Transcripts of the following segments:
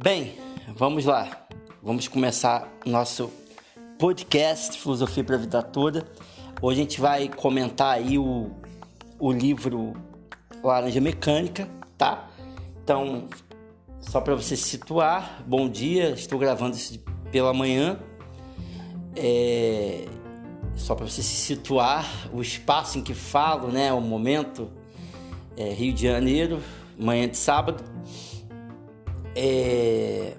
Bem, vamos lá. Vamos começar nosso podcast Filosofia para a Vida Toda. Hoje a gente vai comentar aí o, o livro Laranja Mecânica, tá? Então, só para você se situar, bom dia, estou gravando isso pela manhã. É, só para você se situar, o espaço em que falo, né, o momento, é Rio de Janeiro, manhã de sábado. É,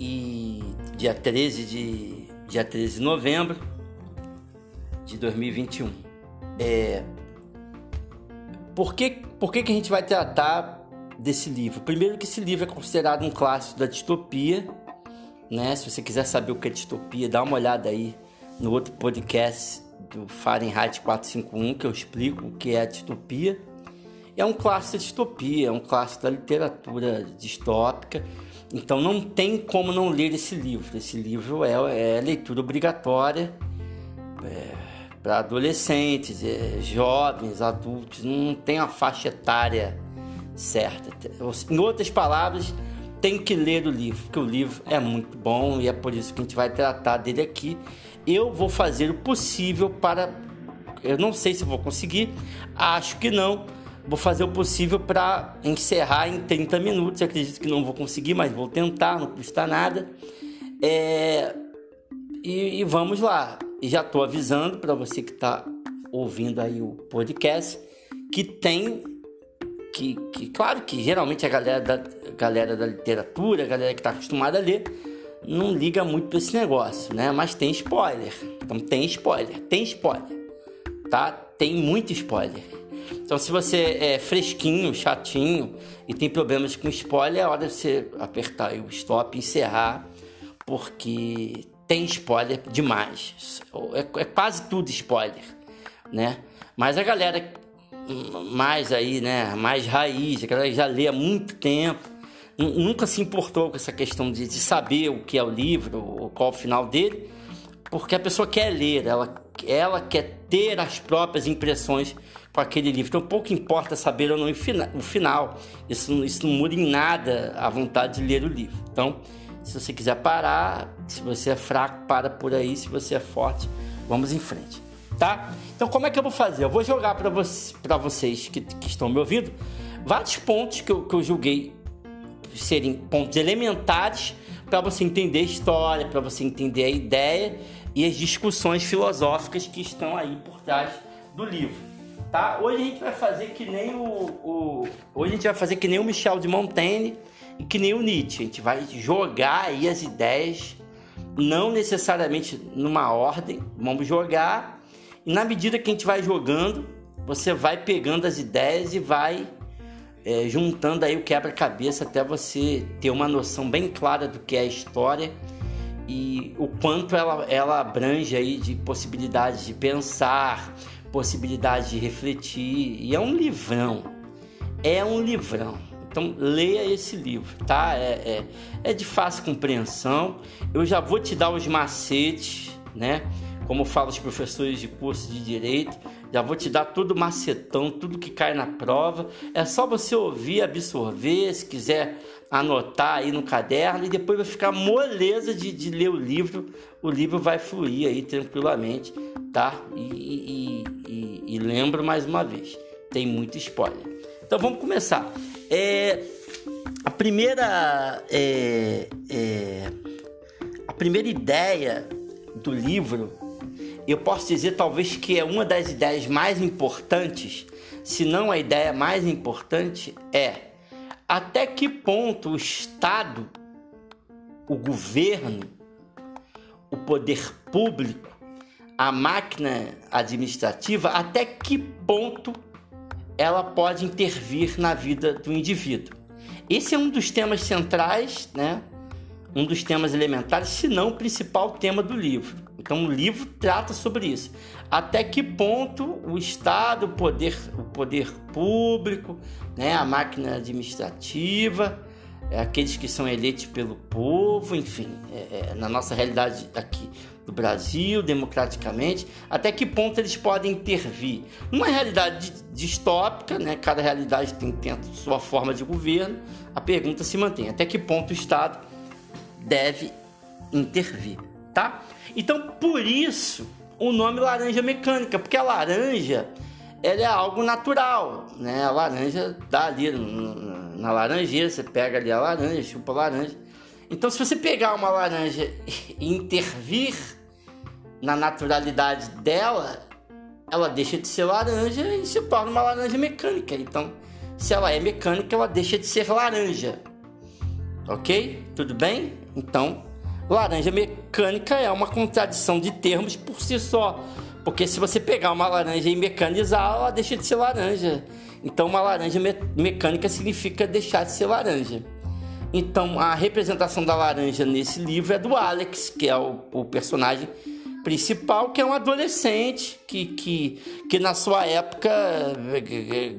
e dia 13 de dia 13 de novembro de 2021. É, por que, por que, que a gente vai tratar desse livro? Primeiro que esse livro é considerado um clássico da distopia, né? Se você quiser saber o que é distopia, dá uma olhada aí no outro podcast do Fahrenheit 451 que eu explico o que é a distopia. É um clássico da distopia, é um clássico da literatura distópica. Então não tem como não ler esse livro. Esse livro é, é leitura obrigatória é, para adolescentes, é, jovens, adultos. Não tem a faixa etária certa. Em outras palavras, tem que ler o livro, porque o livro é muito bom e é por isso que a gente vai tratar dele aqui. Eu vou fazer o possível para. Eu não sei se vou conseguir, acho que não Vou fazer o possível para encerrar em 30 minutos. acredito que não vou conseguir, mas vou tentar, não custa nada. É... E, e, vamos lá. Já estou avisando para você que está ouvindo aí o podcast que tem que, que, claro que geralmente a galera da galera da literatura, a galera que está acostumada a ler, não liga muito para esse negócio, né? Mas tem spoiler. Então tem spoiler, tem spoiler, tá? Tem muito spoiler. Então, se você é fresquinho, chatinho e tem problemas com spoiler, é hora de você apertar o stop e encerrar, porque tem spoiler demais. É, é quase tudo spoiler, né? Mas a galera mais aí, né, mais raiz, a galera já lê há muito tempo, nunca se importou com essa questão de, de saber o que é o livro, qual o final dele, porque a pessoa quer ler, ela, ela quer ter as próprias impressões com aquele livro. Então, pouco importa saber ou não o final. Isso, isso não muda em nada a vontade de ler o livro. Então, se você quiser parar, se você é fraco, para por aí. Se você é forte, vamos em frente. Tá? Então, como é que eu vou fazer? Eu vou jogar para vocês, vocês que, que, estão me ouvindo vários pontos que eu, que eu julguei serem pontos elementares para você entender a história, para você entender a ideia e as discussões filosóficas que estão aí por trás do livro tá? Hoje a gente vai fazer que nem o, o, hoje a gente vai fazer que nem o Michel de Montaigne e que nem o Nietzsche. A gente vai jogar aí as ideias, não necessariamente numa ordem, vamos jogar e na medida que a gente vai jogando, você vai pegando as ideias e vai é, juntando aí o quebra-cabeça até você ter uma noção bem clara do que é a história e o quanto ela, ela abrange aí de possibilidades de pensar, possibilidade de refletir. E é um livrão. É um livrão. Então leia esse livro, tá? É, é, é de fácil compreensão. Eu já vou te dar os macetes, né? Como falam os professores de curso de direito, já vou te dar tudo macetão, tudo que cai na prova. É só você ouvir, absorver, se quiser anotar aí no caderno e depois vai ficar moleza de, de ler o livro. O livro vai fluir aí tranquilamente tá? E, e, e, e lembro mais uma vez, tem muito spoiler. Então vamos começar. É, a primeira é, é, a primeira ideia do livro, eu posso dizer talvez que é uma das ideias mais importantes, se não a ideia mais importante, é até que ponto o Estado, o governo, o poder público a máquina administrativa, até que ponto ela pode intervir na vida do indivíduo. Esse é um dos temas centrais, né? um dos temas elementares, se não o principal tema do livro. Então o livro trata sobre isso. Até que ponto o Estado, o poder, o poder público, né, a máquina administrativa, é, aqueles que são eleitos pelo povo, enfim, é, é, na nossa realidade aqui do Brasil democraticamente, até que ponto eles podem intervir? Numa realidade distópica, né, cada realidade tem, tem a sua forma de governo, a pergunta se mantém: até que ponto o Estado deve intervir, tá? Então, por isso, o nome laranja mecânica, porque a laranja ela é algo natural, né? A laranja dá ali na laranjeira, você pega ali a laranja, chupa a laranja. Então, se você pegar uma laranja e intervir na naturalidade dela, ela deixa de ser laranja e se torna uma laranja mecânica. Então, se ela é mecânica, ela deixa de ser laranja. Ok? Tudo bem? Então, laranja mecânica é uma contradição de termos por si só. Porque se você pegar uma laranja e mecanizar, ela deixa de ser laranja. Então, uma laranja me mecânica significa deixar de ser laranja. Então, a representação da laranja nesse livro é do Alex, que é o, o personagem principal, que é um adolescente que, que, que na sua época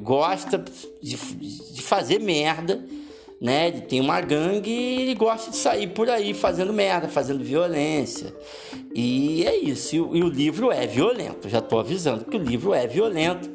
gosta de, de fazer merda, né? Ele tem uma gangue e ele gosta de sair por aí fazendo merda, fazendo violência. E é isso. E, o livro é violento. Já estou avisando que o livro é violento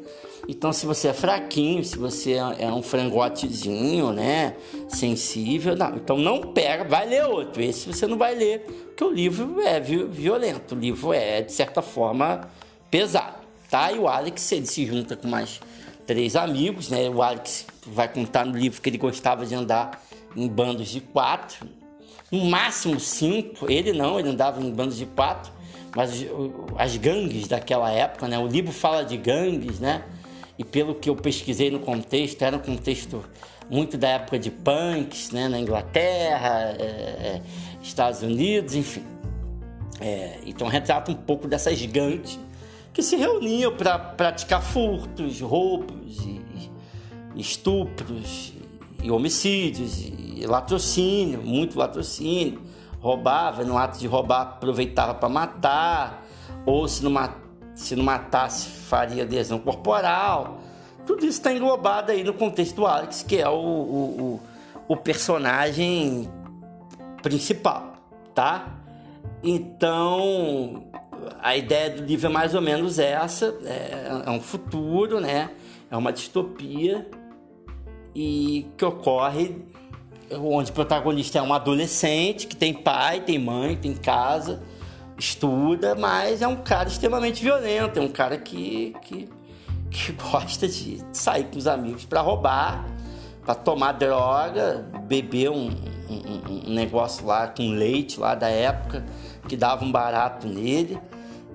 então, se você é fraquinho, se você é um frangotezinho, né, sensível, não. Então, não pega, vai ler outro. Esse você não vai ler, porque o livro é violento, o livro é, de certa forma, pesado, tá? E o Alex, ele se junta com mais três amigos, né? O Alex vai contar no livro que ele gostava de andar em bandos de quatro, no máximo cinco. Ele não, ele andava em bandos de quatro, mas as gangues daquela época, né? O livro fala de gangues, né? e pelo que eu pesquisei no contexto, era um contexto muito da época de punks, né, na Inglaterra, é, é, Estados Unidos, enfim. É, então retrata um pouco dessas gangues que se reuniam para praticar furtos, roubos, e, estupros, e homicídios, e latrocínio, muito latrocínio. Roubava, no ato de roubar aproveitava para matar, ou se não se não matasse, faria lesão corporal. Tudo isso está englobado aí no contexto do Alex, que é o, o, o personagem principal, tá? Então, a ideia do livro é mais ou menos essa: é, é um futuro, né? É uma distopia e que ocorre onde o protagonista é um adolescente que tem pai, tem mãe, tem casa estuda, mas é um cara extremamente violento, é um cara que, que, que gosta de sair com os amigos para roubar, para tomar droga, beber um, um, um, negócio lá com leite lá da época que dava um barato nele.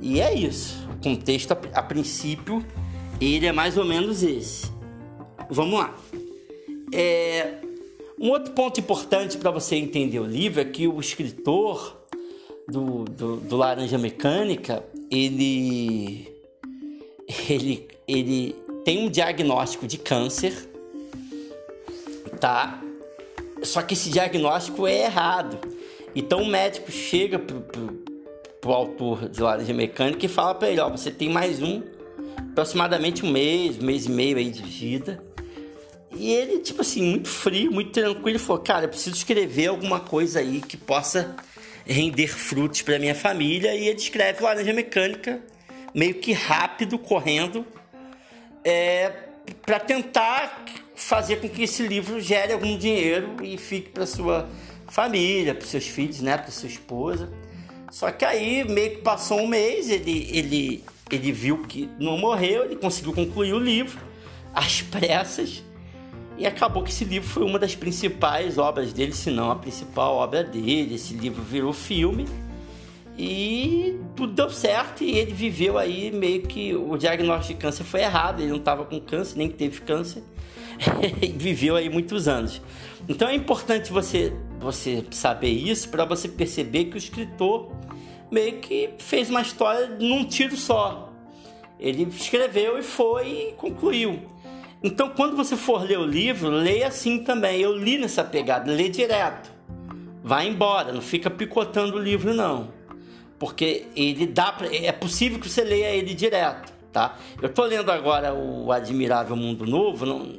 E é isso. O contexto, a, a princípio, ele é mais ou menos esse. Vamos lá. É, um outro ponto importante para você entender o livro é que o escritor do, do, do Laranja Mecânica, ele, ele, ele tem um diagnóstico de câncer, tá? Só que esse diagnóstico é errado. Então o médico chega pro, pro, pro autor de Laranja Mecânica e fala para ele, ó, você tem mais um, aproximadamente um mês, um mês e meio aí de vida. E ele, tipo assim, muito frio, muito tranquilo, falou, cara, eu preciso escrever alguma coisa aí que possa render frutos para minha família e ele escreve Laranja Mecânica meio que rápido, correndo, é, para tentar fazer com que esse livro gere algum dinheiro e fique para sua família, para seus filhos, né, para sua esposa. Só que aí meio que passou um mês, ele, ele, ele viu que não morreu, ele conseguiu concluir o livro às pressas e acabou que esse livro foi uma das principais obras dele, se não a principal obra dele. Esse livro virou filme e tudo deu certo e ele viveu aí meio que o diagnóstico de câncer foi errado, ele não estava com câncer, nem teve câncer. viveu aí muitos anos. Então é importante você você saber isso para você perceber que o escritor meio que fez uma história num tiro só. Ele escreveu e foi e concluiu. Então, quando você for ler o livro, leia assim também. Eu li nessa pegada, lê direto. Vai embora, não fica picotando o livro, não. Porque ele dá pra, é possível que você leia ele direto. tá? Eu tô lendo agora o Admirável Mundo Novo, não,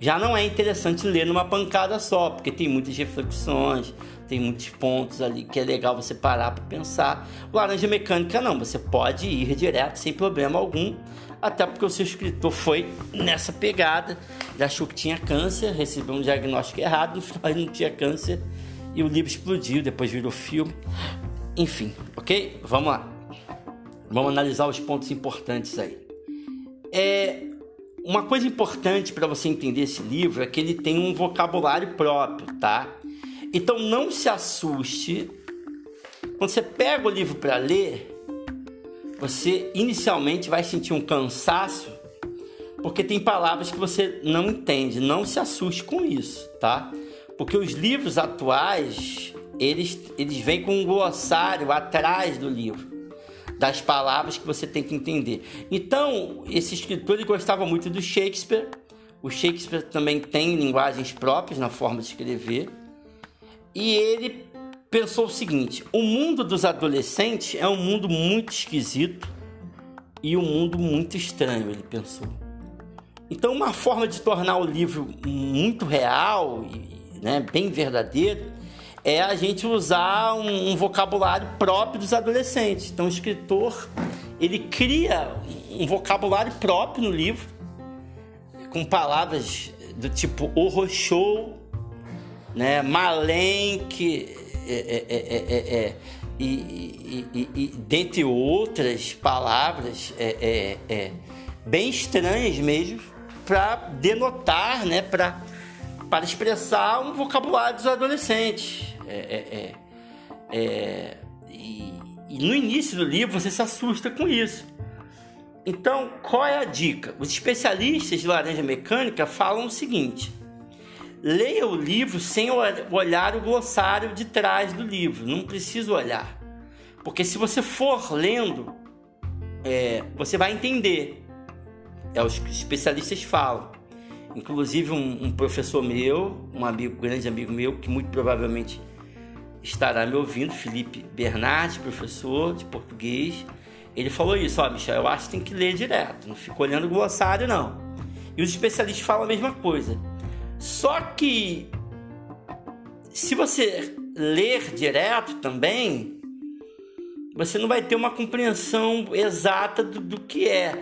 já não é interessante ler numa pancada só, porque tem muitas reflexões, tem muitos pontos ali que é legal você parar para pensar. O Laranja Mecânica não, você pode ir direto sem problema algum, até porque o seu escritor foi nessa pegada, ele achou que tinha câncer, recebeu um diagnóstico errado, no não tinha câncer e o livro explodiu, depois virou filme. Enfim, ok? Vamos lá. Vamos analisar os pontos importantes aí. É, uma coisa importante para você entender esse livro é que ele tem um vocabulário próprio, tá? Então não se assuste. Quando você pega o livro para ler, você inicialmente vai sentir um cansaço, porque tem palavras que você não entende. Não se assuste com isso, tá? Porque os livros atuais, eles, eles vêm com um glossário atrás do livro das palavras que você tem que entender. Então, esse escritor ele gostava muito do Shakespeare. O Shakespeare também tem linguagens próprias na forma de escrever. E ele pensou o seguinte: o mundo dos adolescentes é um mundo muito esquisito e um mundo muito estranho, ele pensou. Então, uma forma de tornar o livro muito real e né, bem verdadeiro é a gente usar um, um, vocabulário próprio dos adolescentes. Então, o escritor ele cria um vocabulário próprio no livro, com palavras do tipo horror show, né, malenque, é, é, é, é, é e, e, e, dentre outras palavras bem estranhas mesmo, para denotar, né, para expressar um vocabulário dos adolescentes. É, é, é, e, e no início do livro você se assusta com isso. Então, qual é a dica? Os especialistas de laranja mecânica falam o seguinte: leia o livro sem olhar o glossário de trás do livro, não precisa olhar. Porque se você for lendo, é, você vai entender. É os especialistas falam. Inclusive um, um professor meu, um amigo, grande amigo meu, que muito provavelmente estará me ouvindo, Felipe Bernardi, professor de português. Ele falou isso, ó, Michel, eu acho que tem que ler direto, não fica olhando o glossário, não. E os especialistas falam a mesma coisa. Só que se você ler direto também, você não vai ter uma compreensão exata do, do que é.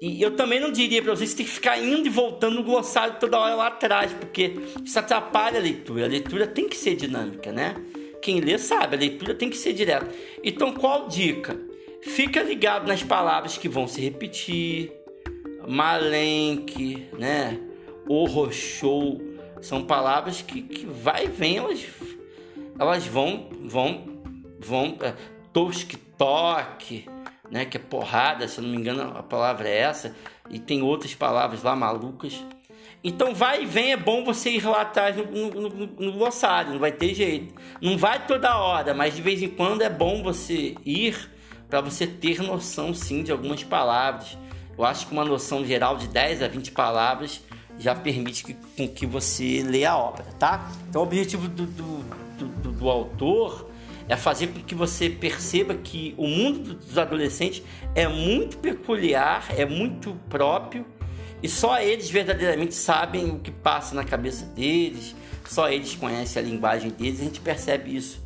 E eu também não diria para vocês que tem que ficar indo e voltando no glossário toda hora lá atrás, porque isso atrapalha a leitura. A leitura tem que ser dinâmica, né? quem lê sabe, a leitura tem que ser direta. Então, qual dica? Fica ligado nas palavras que vão se repetir. Malenque, né? Orrochou. São palavras que, que vai e vem, elas, elas vão, vão, vão. É, tosque-toque, né? Que é porrada, se não me engano a palavra é essa. E tem outras palavras lá malucas então vai e vem, é bom você ir lá atrás no, no, no, no, glossário, não vai ter jeito. Não vai toda hora, mas de vez em quando é bom você ir para você ter noção sim de algumas palavras. Eu acho que uma noção geral de 10 a 20 palavras já permite que, com que você leia a obra, tá? Então o objetivo do, do, do, do autor é fazer com que você perceba que o mundo dos adolescentes é muito peculiar, é muito próprio e só eles verdadeiramente sabem o que passa na cabeça deles, só eles conhecem a linguagem deles, a gente percebe isso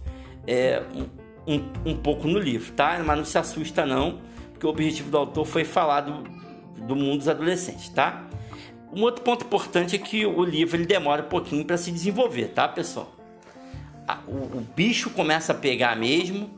é, um, um, um, pouco no livro, tá? Mas não se assusta não, porque o objetivo do autor foi falar do, do mundo dos adolescentes, tá? Um outro ponto importante é que o livro ele demora um pouquinho para se desenvolver, tá, pessoal? O, o, bicho começa a pegar mesmo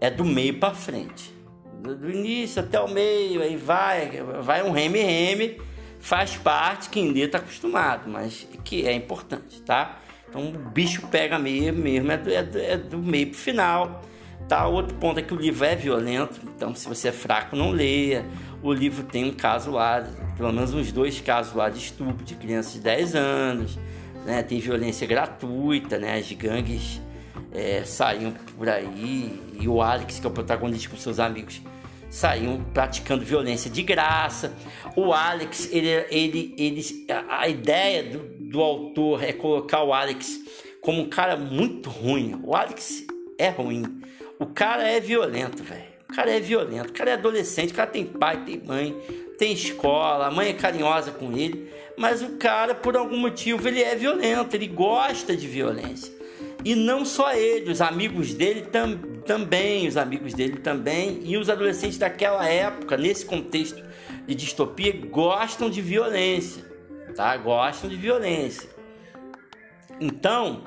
é do meio para frente. Do, do, início até o meio, aí vai, vai um reme-reme faz parte, quem lê está acostumado, mas que é importante, tá? Então o bicho pega mesmo, mesmo é do, é do, é do meio pro final. Tá? Outro ponto é que o livro é violento, então se você é fraco, não leia. O livro tem um caso lá, pelo menos uns dois casos lá de estupro de crianças de 10 anos, né? tem violência gratuita, né? as gangues é, saíam por aí, e o Alex, que é o protagonista com seus amigos, saíam praticando violência de graça. O Alex, ele, ele, ele, a ideia do, do autor é colocar o Alex como um cara muito ruim. O Alex é ruim. O cara é violento, velho. O cara é violento. O cara é adolescente. O cara tem pai, tem mãe, tem escola, a mãe é carinhosa com ele, mas o cara, por algum motivo, ele é violento, ele gosta de violência. E não só ele, os amigos dele tam, também, os amigos dele também, e os adolescentes daquela época, nesse contexto de distopia, gostam de violência, tá? Gostam de violência. Então,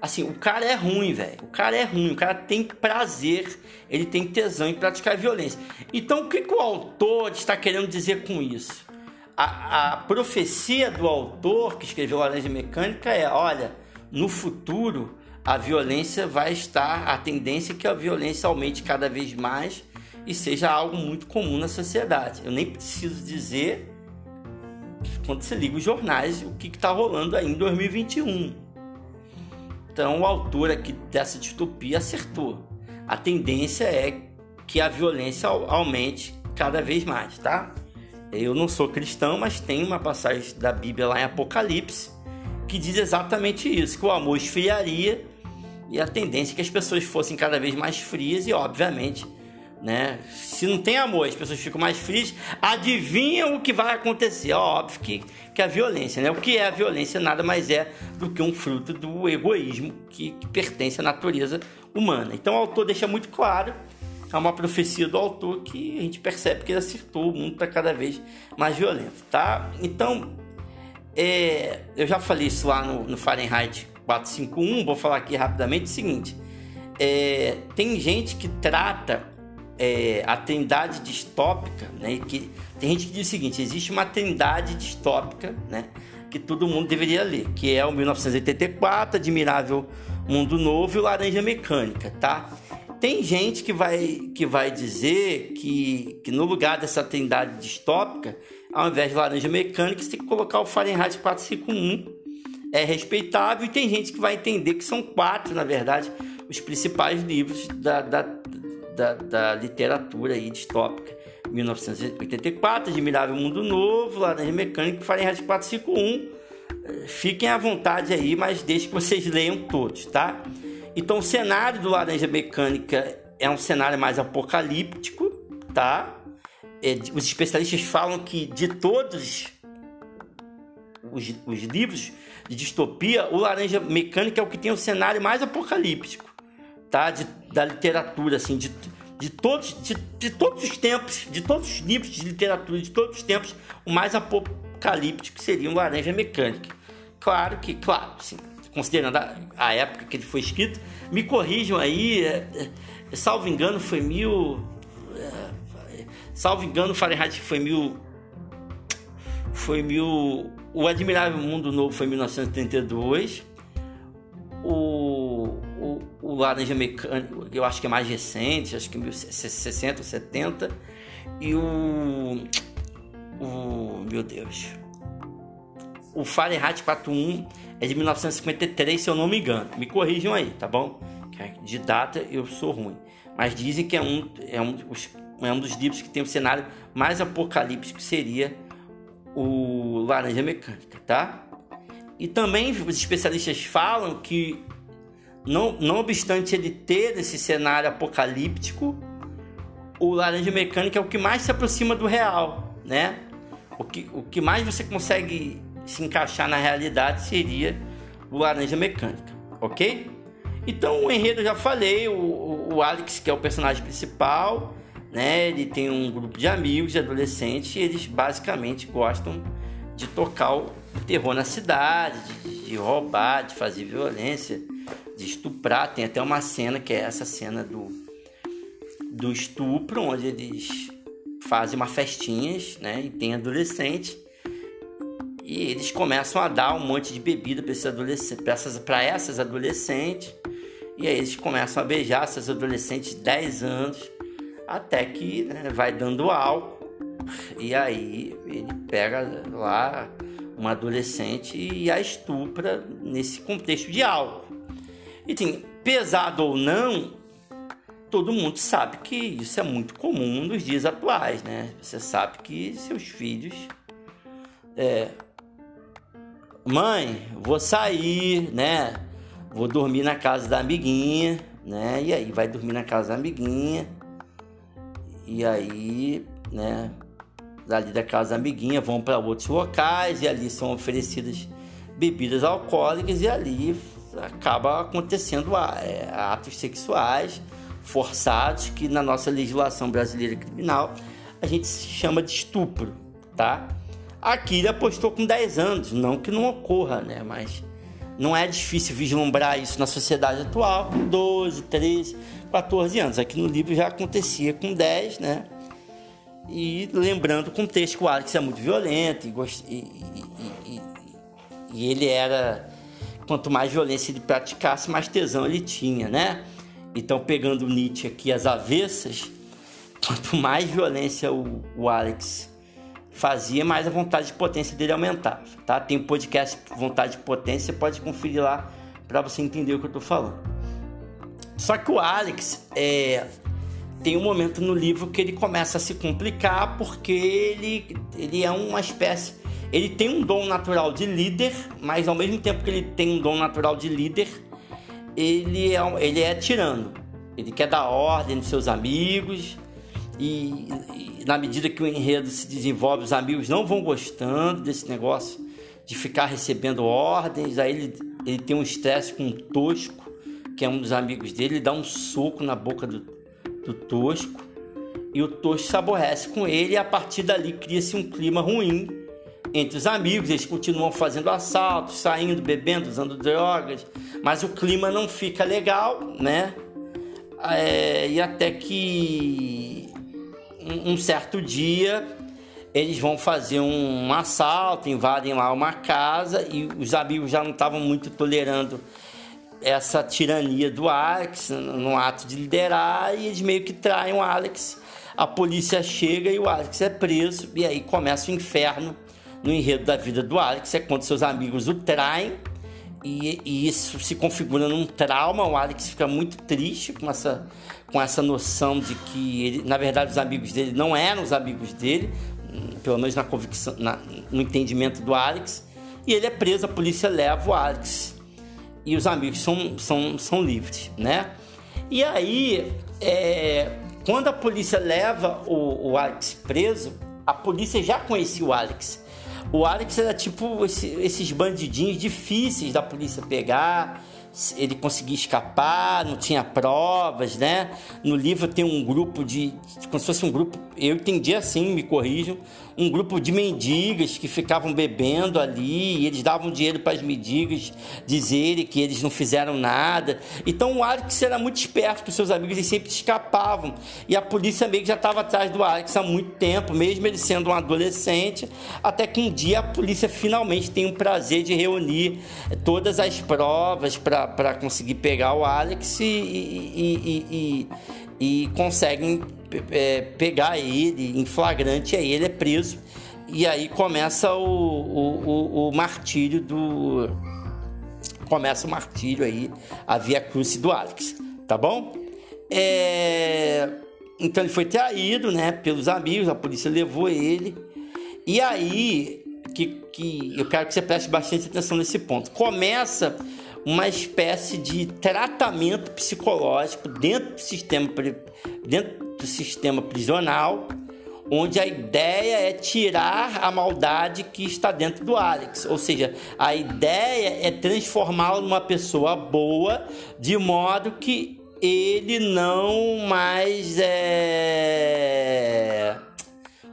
assim, o cara é ruim, velho. O cara é ruim, o cara tem prazer, ele tem tesão em praticar violência. Então, o que, que o autor está querendo dizer com isso? A, a profecia do autor que escreveu Laranja Mecânica é: olha, no futuro a violência vai estar, a tendência é que a violência aumente cada vez mais e seja algo muito comum na sociedade. Eu nem preciso dizer, quando você liga os jornais, o que está rolando aí em 2021. Então, o autor aqui dessa distopia acertou. A tendência é que a violência aumente cada vez mais, tá? Eu não sou cristão, mas tem uma passagem da Bíblia lá em Apocalipse que diz exatamente isso: que o amor esfriaria e a tendência é que as pessoas fossem cada vez mais frias e, obviamente, né? Se não tem amor, as pessoas ficam mais frias, adivinham o que vai acontecer. óbvio que, que a violência, né? O que é a violência nada mais é do que um fruto do egoísmo que, que pertence à natureza humana. Então o autor deixa muito claro, é uma profecia do autor que a gente percebe que ele acertou, o mundo está cada vez mais violento, tá? Então, é, eu já falei isso lá no, no Fahrenheit 451, vou falar aqui rapidamente o seguinte: é, tem gente que trata é, a trindade distópica, né? Que, tem gente que diz o seguinte: existe uma trindade distópica, né? Que todo mundo deveria ler, que é o 1984, Admirável Mundo Novo e o Laranja Mecânica, tá? Tem gente que vai, que vai dizer que, que no lugar dessa trindade distópica, ao invés de Laranja Mecânica, você tem que colocar o Fahrenheit 451 é respeitável e tem gente que vai entender que são quatro, na verdade, os principais livros da, da, da, da literatura aí distópica. 1984, Admirável Mundo Novo, Laranja Mecânica Fahrenheit 451. Fiquem à vontade aí, mas deixe que vocês leiam todos, tá? Então, o cenário do Laranja Mecânica é um cenário mais apocalíptico, tá? É, os especialistas falam que de todos os, os livros de distopia, o Laranja Mecânica é o que tem o cenário mais apocalíptico, tá? De, da literatura, assim, de, de, todos, de, de todos os tempos, de todos os livros de literatura de todos os tempos, o mais apocalíptico seria o Laranja Mecânica. Claro que, claro, assim, considerando a, a, época que ele foi escrito, me corrijam aí, é, é, salvo engano, foi mil. É, salvo engano, Fahrenheit foi mil. Foi mil o Admirável Mundo Novo foi em 1932. O, o, Laranja Mecânico, eu acho que é mais recente, acho que 60 ou 70. E o. O. Meu Deus. O Fahrenheit 41 é de 1953, se eu não me engano. Me corrijam aí, tá bom? É de data eu sou ruim. Mas dizem que é um, é um, é um dos livros que tem o cenário mais apocalíptico, que seria o laranja mecânica, tá? E também os especialistas falam que, não, não obstante ele ter esse cenário apocalíptico, o laranja mecânica é o que mais se aproxima do real, né? O que, o que mais você consegue se encaixar na realidade seria o laranja mecânica, ok? Então o enredo eu já falei, o, o Alex, que é o personagem principal, né? Ele tem um grupo de amigos, de adolescentes, e eles basicamente gostam de tocar o terror na cidade, de, de roubar, de fazer violência, de estuprar. Tem até uma cena que é essa cena do, do estupro, onde eles fazem uma festinhas, né? E tem adolescente. E eles começam a dar um monte de bebida para essas, essas adolescentes. E aí eles começam a beijar essas adolescentes de 10 anos até que né, vai dando álcool e aí ele pega lá uma adolescente e a estupra nesse contexto de álcool. E assim, pesado ou não, todo mundo sabe que isso é muito comum nos dias atuais, né? Você sabe que seus filhos é, mãe, vou sair, né? Vou dormir na casa da amiguinha, né? E aí vai dormir na casa da amiguinha. E aí, né, ali da casa amiguinha, vão para outros locais e ali são oferecidas bebidas alcoólicas e ali acaba acontecendo é, atos sexuais forçados que na nossa legislação brasileira criminal a gente chama de estupro, tá? Aqui ele apostou com 10 anos, não que não ocorra, né? Mas não é difícil vislumbrar isso na sociedade atual, com 12, 13, 14 anos. Aqui no livro já acontecia com 10, né? E lembrando o contexto que o Alex é muito violento e, e, e, e, ele era. Quanto mais violência ele praticasse, mais tesão ele tinha, né? Então, pegando Nietzsche aqui às avessas, quanto mais violência o, o Alex fazia, mais a vontade de potência dele aumentava, tá? Tem um podcast Vontade de Potência, pode conferir lá para você entender o que eu tô falando. Só que o Alex é, tem um momento no livro que ele começa a se complicar porque ele, ele é uma espécie. Ele tem um dom natural de líder, mas ao mesmo tempo que ele tem um dom natural de líder, ele é, ele é tirano. Ele quer dar ordem nos seus amigos, e, e, na medida que o enredo se desenvolve, os amigos não vão gostando desse negócio de ficar recebendo ordens. Aí ele, ele tem um estresse com o Tosco, que é um dos amigos dele, ele dá um soco na boca do, do Tosco. E o Tosco se aborrece com ele, e a partir dali cria-se um clima ruim entre os amigos. Eles continuam fazendo assaltos, saindo, bebendo, usando drogas, mas o clima não fica legal, né? É, e até que um certo dia eles vão fazer um assalto, invadem lá uma casa e os amigos já não estavam muito tolerando essa tirania do Alex no ato de liderar e eles meio que traem o Alex. A polícia chega e o Alex é preso e aí começa o inferno no enredo da vida do Alex. É quando seus amigos o traem e, e isso se configura num trauma. O Alex fica muito triste com essa com essa noção de que, ele, na verdade, os amigos dele não eram os amigos dele, pelo menos na convicção, na, no entendimento do Alex, e ele é preso, a polícia leva o Alex e os amigos são, são, são livres, né? E aí, é, quando a polícia leva o, o Alex preso, a polícia já conhecia o Alex. O Alex era tipo esse, esses bandidinhos difíceis da polícia pegar, ele conseguia escapar, não tinha provas, né? No livro tem um grupo de. como se fosse um grupo, eu entendi assim, me corrijam, um grupo de mendigas que ficavam bebendo ali, e eles davam dinheiro para as mendigas dizerem que eles não fizeram nada. Então o Alex era muito esperto com seus amigos, eles sempre escapavam. E a polícia meio que já estava atrás do Alex há muito tempo, mesmo ele sendo um adolescente, até que um dia a polícia finalmente tem o prazer de reunir todas as provas para conseguir pegar o Alex e, e, e, e conseguem é, pegar ele em flagrante, aí ele é preso e aí começa o, o, o, o martírio do. Começa o martírio aí, a via cruz do Alex, tá bom? É... Então ele foi traído, né, pelos amigos, a polícia levou ele. E aí que, que eu quero que você preste bastante atenção nesse ponto. Começa uma espécie de tratamento psicológico dentro do sistema dentro do sistema prisional, onde a ideia é tirar a maldade que está dentro do Alex. Ou seja, a ideia é transformá-lo numa pessoa boa, de modo que ele não mais é.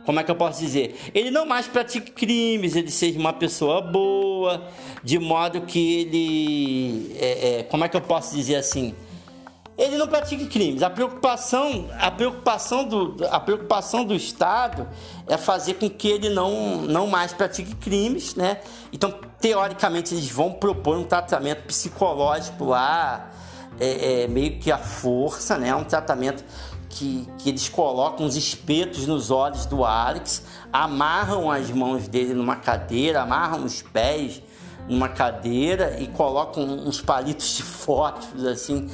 Como é que eu posso dizer? Ele não mais pratique crimes, ele seja uma pessoa boa, de modo que ele. É, é, como é que eu posso dizer assim? ele não pratica crimes. A preocupação, a preocupação do, a preocupação do Estado é fazer com que ele não, não mais pratique crimes, né? Então, teoricamente, eles vão propor um tratamento psicológico lá, é, é, meio que a força, né? Um tratamento que, que eles colocam uns espetos nos olhos do Alex, amarram as mãos dele numa cadeira, amarram os pés numa cadeira e colocam uns palitos de fósforos assim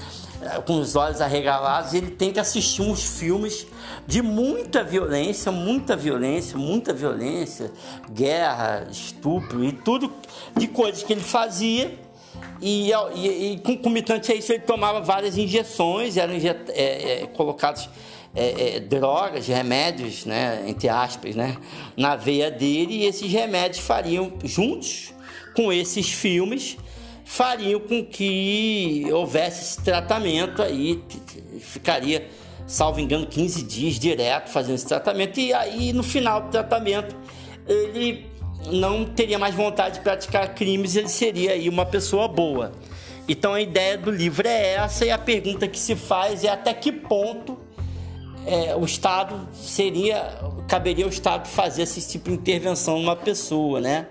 com os olhos arregalados, ele tem que assistir uns filmes de muita violência, muita violência, muita violência, guerra, estupro e tudo de coisas que ele fazia. E, e, e concomitante a isso, ele tomava várias injeções, eram é, é, colocados é, é, drogas, remédios, né, entre aspas, né, na veia dele e esses remédios fariam, juntos com esses filmes, fariam com que houvesse esse tratamento aí, ficaria, salvo engano, 15 dias direto fazendo esse tratamento e aí no final do tratamento ele não teria mais vontade de praticar crimes, ele seria aí uma pessoa boa. Então a ideia do livro é essa e a pergunta que se faz é até que ponto é, o Estado seria, caberia ao Estado fazer esse tipo de intervenção numa pessoa, né?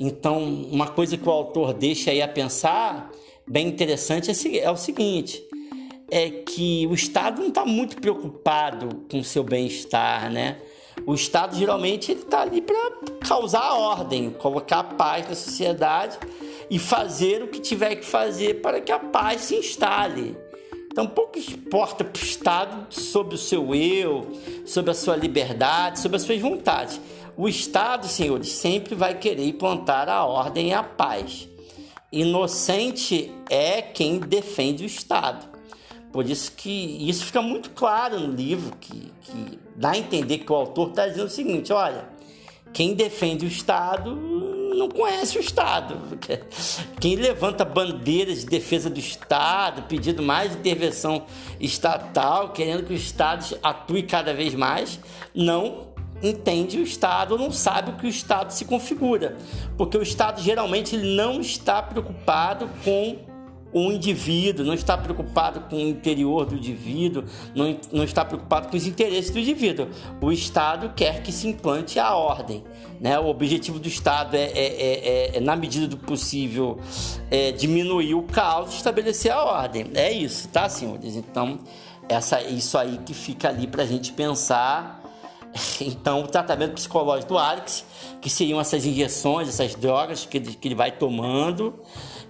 Então, uma coisa que o autor deixa aí a pensar, bem interessante, é, é o seguinte: é que o Estado não está muito preocupado com o seu bem-estar, né? O Estado geralmente ele está ali para causar ordem, colocar paz na sociedade e fazer o que tiver que fazer para que a paz se instale. Então, pouco importa para o Estado sobre o seu eu, sobre a sua liberdade, sobre as suas vontades. O Estado, senhores, sempre vai querer implantar a ordem e a paz. Inocente é quem defende o Estado. Por isso que isso fica muito claro no livro, que, que dá a entender que o autor está dizendo o seguinte: olha, quem defende o Estado não conhece o Estado. Quem levanta bandeiras de defesa do Estado, pedindo mais intervenção estatal, querendo que o Estado atue cada vez mais, não entende o Estado, não sabe o que o Estado se configura. Porque o Estado geralmente não está preocupado com o indivíduo, não está preocupado com o interior do indivíduo, não, não está preocupado com os interesses do indivíduo. O Estado quer que se implante a ordem. Né? O objetivo do Estado é, é, é, é na medida do possível, é diminuir o caos e estabelecer a ordem. É isso, tá, senhores? Então, essa, isso aí que fica ali para a gente pensar. Então, o tratamento psicológico do Alex, que seriam essas injeções, essas drogas que que ele vai tomando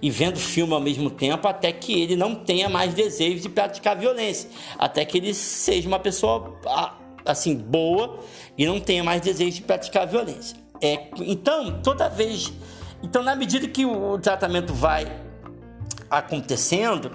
e vendo filme ao mesmo tempo, até que ele não tenha mais desejo de praticar violência, até que ele seja uma pessoa assim boa e não tenha mais desejo de praticar violência. É, então, toda vez, então na medida que o tratamento vai acontecendo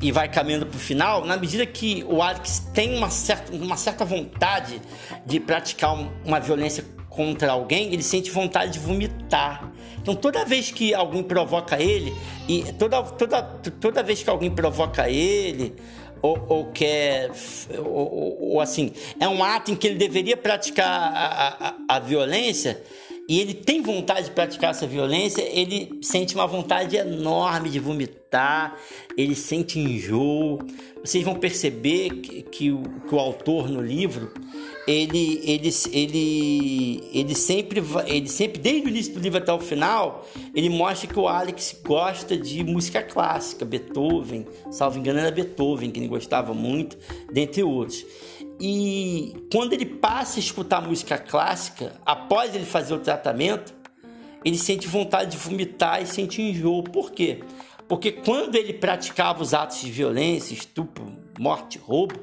e vai caminhando para o final, na medida que o Alex tem uma certa, uma certa vontade de praticar uma violência contra alguém, ele sente vontade de vomitar. Então toda vez que alguém provoca ele, e toda, toda, toda vez que alguém provoca ele, ou, ou quer, ou, ou, assim, é um ato em que ele deveria praticar a, a, a violência, e ele tem vontade de praticar essa violência, ele sente uma vontade enorme de vomitar, ele sente enjoo. Vocês vão perceber que, que, o, que o autor no livro ele, ele, ele, ele sempre, ele sempre, desde o início do livro até o final, ele mostra que o Alex gosta de música clássica, Beethoven, salvo engano era Beethoven, que ele gostava muito, dentre outros. E quando ele passa a escutar música clássica, após ele fazer o tratamento, ele sente vontade de vomitar e sente enjoo. Por quê? Porque quando ele praticava os atos de violência, estupro, morte, roubo,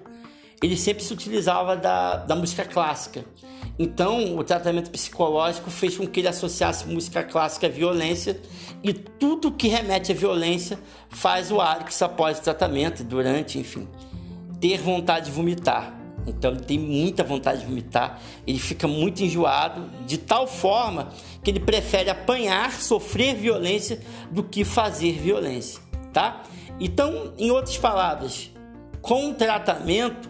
ele sempre se utilizava da, da música clássica. Então, o tratamento psicológico fez com que ele associasse música clássica à violência e tudo que remete à violência faz o Alex, após o tratamento, durante, enfim, ter vontade de vomitar. Então, ele tem muita vontade de vomitar, ele fica muito enjoado, de tal forma que ele prefere apanhar, sofrer violência, do que fazer violência, tá? Então, em outras palavras, com o tratamento,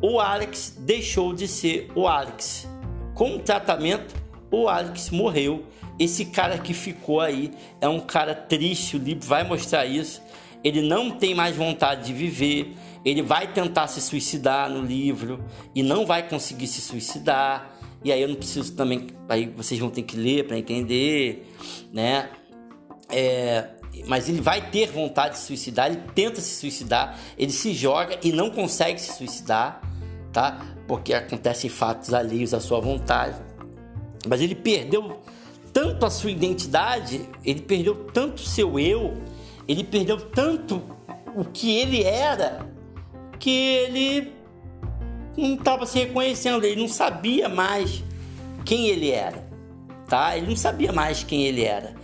o Alex deixou de ser o Alex. Com o tratamento, o Alex morreu. Esse cara que ficou aí é um cara triste, o livro vai mostrar isso. Ele não tem mais vontade de viver, ele vai tentar se suicidar no livro e não vai conseguir se suicidar. E aí eu não preciso também, aí vocês vão ter que ler para entender, né? É, mas ele vai ter vontade de se suicidar, ele tenta se suicidar, ele se joga e não consegue se suicidar tá? Porque acontecem fatos alheios à sua vontade. Mas ele perdeu tanto a sua identidade, ele perdeu tanto o seu eu, ele perdeu tanto o que ele era, que ele não estava se reconhecendo, ele não sabia mais quem ele era, tá? Ele não sabia mais quem ele era.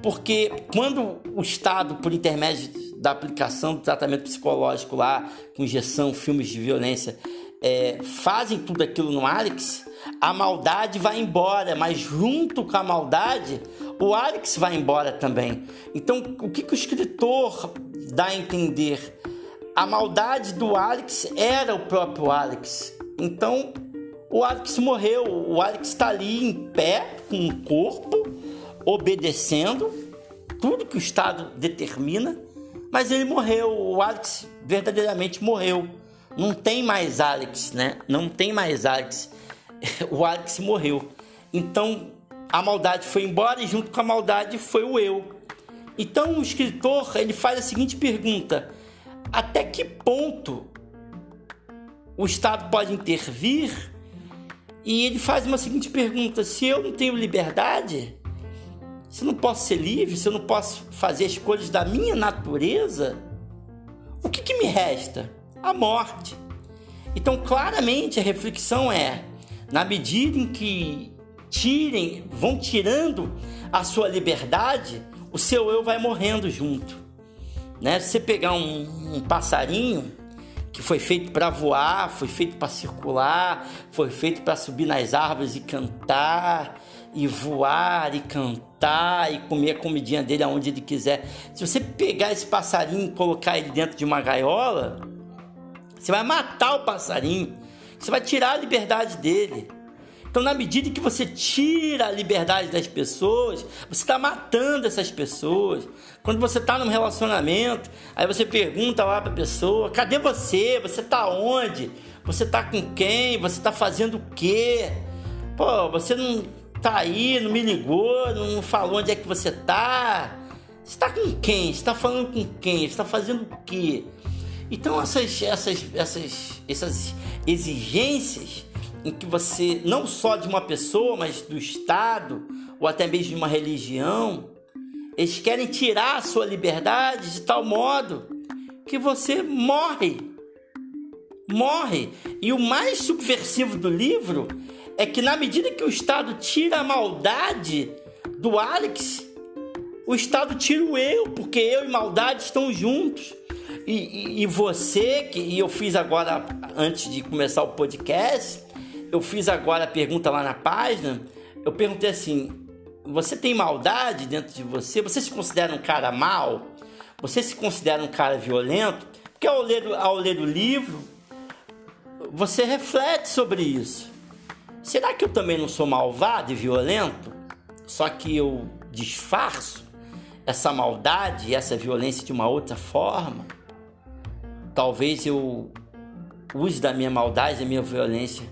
Porque quando o Estado, por intermédio da aplicação do tratamento psicológico lá, com injeção, filmes de violência, é, fazem tudo aquilo no Alex, a maldade vai embora, mas junto com a maldade, o Alex vai embora também. Então, o que, que o escritor dá a entender? A maldade do Alex era o próprio Alex. Então, o Alex morreu. O Alex está ali em pé, com o corpo, obedecendo tudo que o Estado determina, mas ele morreu. O Alex verdadeiramente morreu. Não tem mais Alex, né? Não tem mais Alex. O Alex morreu. Então a maldade foi embora e junto com a maldade foi o eu. Então o escritor ele faz a seguinte pergunta: até que ponto o Estado pode intervir? E ele faz uma seguinte pergunta: se eu não tenho liberdade, se eu não posso ser livre, se eu não posso fazer escolhas da minha natureza, o que, que me resta? A morte. Então, claramente, a reflexão é: na medida em que tirem, vão tirando a sua liberdade, o seu eu vai morrendo junto. Né? Se você pegar um, um passarinho que foi feito para voar, foi feito para circular, foi feito para subir nas árvores e cantar, e voar e cantar e comer a comidinha dele aonde ele quiser. Se você pegar esse passarinho e colocar ele dentro de uma gaiola, você vai matar o passarinho, você vai tirar a liberdade dele. Então, na medida que você tira a liberdade das pessoas, você está matando essas pessoas. Quando você está num relacionamento, aí você pergunta lá para a pessoa: cadê você? Você está onde? Você está com quem? Você está fazendo o quê? Pô, você não tá aí, não me ligou, não falou onde é que você tá. Você tá com quem? Você tá falando com quem? Você está fazendo o quê? Então essas, essas, essas, essas exigências em que você, não só de uma pessoa, mas do Estado, ou até mesmo de uma religião, eles querem tirar a sua liberdade de tal modo que você morre. Morre. E o mais subversivo do livro é que na medida que o Estado tira a maldade do Alex, o Estado tira o eu, porque eu e maldade estão juntos. E, e, e você, que e eu fiz agora, antes de começar o podcast, eu fiz agora a pergunta lá na página. Eu perguntei assim: você tem maldade dentro de você? Você se considera um cara mau? Você se considera um cara violento? Porque ao ler, ao ler o livro, você reflete sobre isso. Será que eu também não sou malvado e violento? Só que eu disfarço essa maldade e essa violência de uma outra forma? Talvez eu use da minha maldade, da minha violência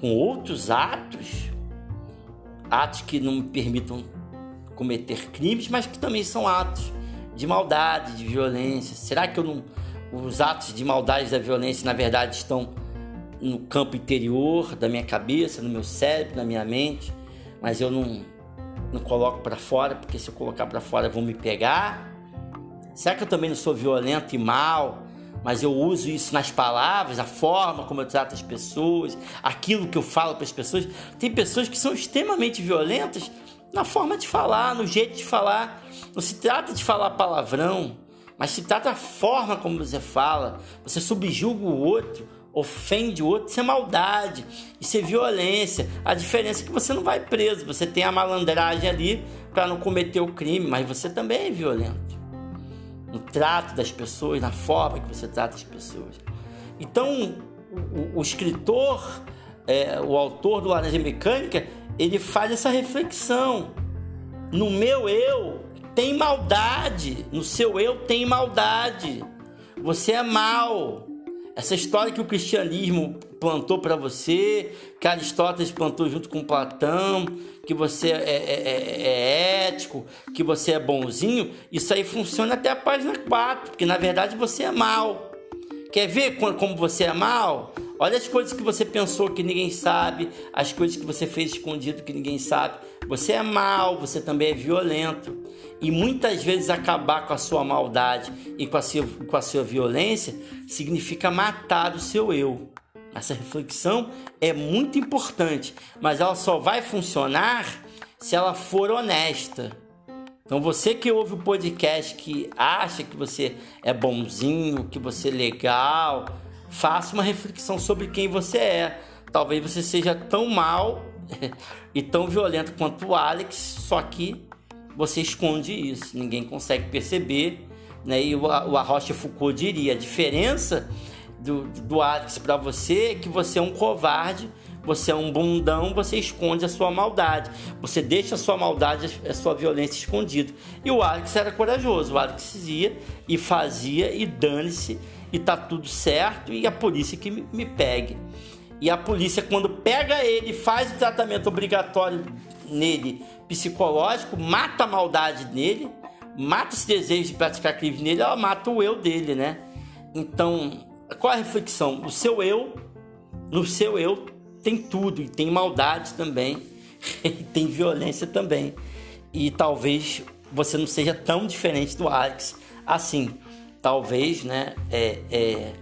com outros atos, atos que não me permitam cometer crimes, mas que também são atos de maldade, de violência. Será que não, os atos de maldade e da violência, na verdade, estão no campo interior da minha cabeça, no meu cérebro, na minha mente, mas eu não, não coloco para fora, porque se eu colocar para fora vão me pegar? Será que eu também não sou violento e mal? Mas eu uso isso nas palavras, a forma como eu trato as pessoas, aquilo que eu falo para as pessoas. Tem pessoas que são extremamente violentas na forma de falar, no jeito de falar. Não se trata de falar palavrão, mas se trata da forma como você fala. Você subjuga o outro, ofende o outro, isso é maldade, isso é violência. A diferença é que você não vai preso, você tem a malandragem ali para não cometer o crime, mas você também é violento no trato das pessoas, na forma que você trata as pessoas. Então, o, o escritor, é, o autor do Laranja Mecânica, ele faz essa reflexão. No meu eu tem maldade, no seu eu tem maldade. Você é mal. Essa história que o cristianismo plantou para você, que Aristóteles plantou junto com Platão, que você é, é, é, é, ético, que você é bonzinho, isso aí funciona até a página 4, porque na verdade você é mal. Quer ver como você é mal? Olha as coisas que você pensou que ninguém sabe, as coisas que você fez escondido que ninguém sabe. Você é mal, você também é violento. E muitas vezes acabar com a sua maldade e com a sua, com a sua violência significa matar o seu eu. Essa reflexão é muito importante, mas ela só vai funcionar se ela for honesta. Então você que ouve o podcast que acha que você é bonzinho, que você é legal, faça uma reflexão sobre quem você é. Talvez você seja tão mal e tão violento quanto o Alex, só que você esconde isso, ninguém consegue perceber. Né? E o, Arrocha Foucault diria: a diferença do, do Alex para você é que você é um covarde, você é um bundão, você esconde a sua maldade, você deixa a sua maldade, a sua violência escondida. E o Alex era corajoso, o Alex ia e fazia e dane-se e tá tudo certo e a polícia que me, me pegue. E a polícia, quando pega ele, faz o tratamento obrigatório nele, psicológico, mata a maldade nele, mata esse desejo de praticar crime nele, ela mata o eu dele, né? Então, qual a reflexão? O seu eu, no seu eu tem tudo, e tem maldade também, e tem violência também. E talvez você não seja tão diferente do Alex assim. Talvez, né? É, é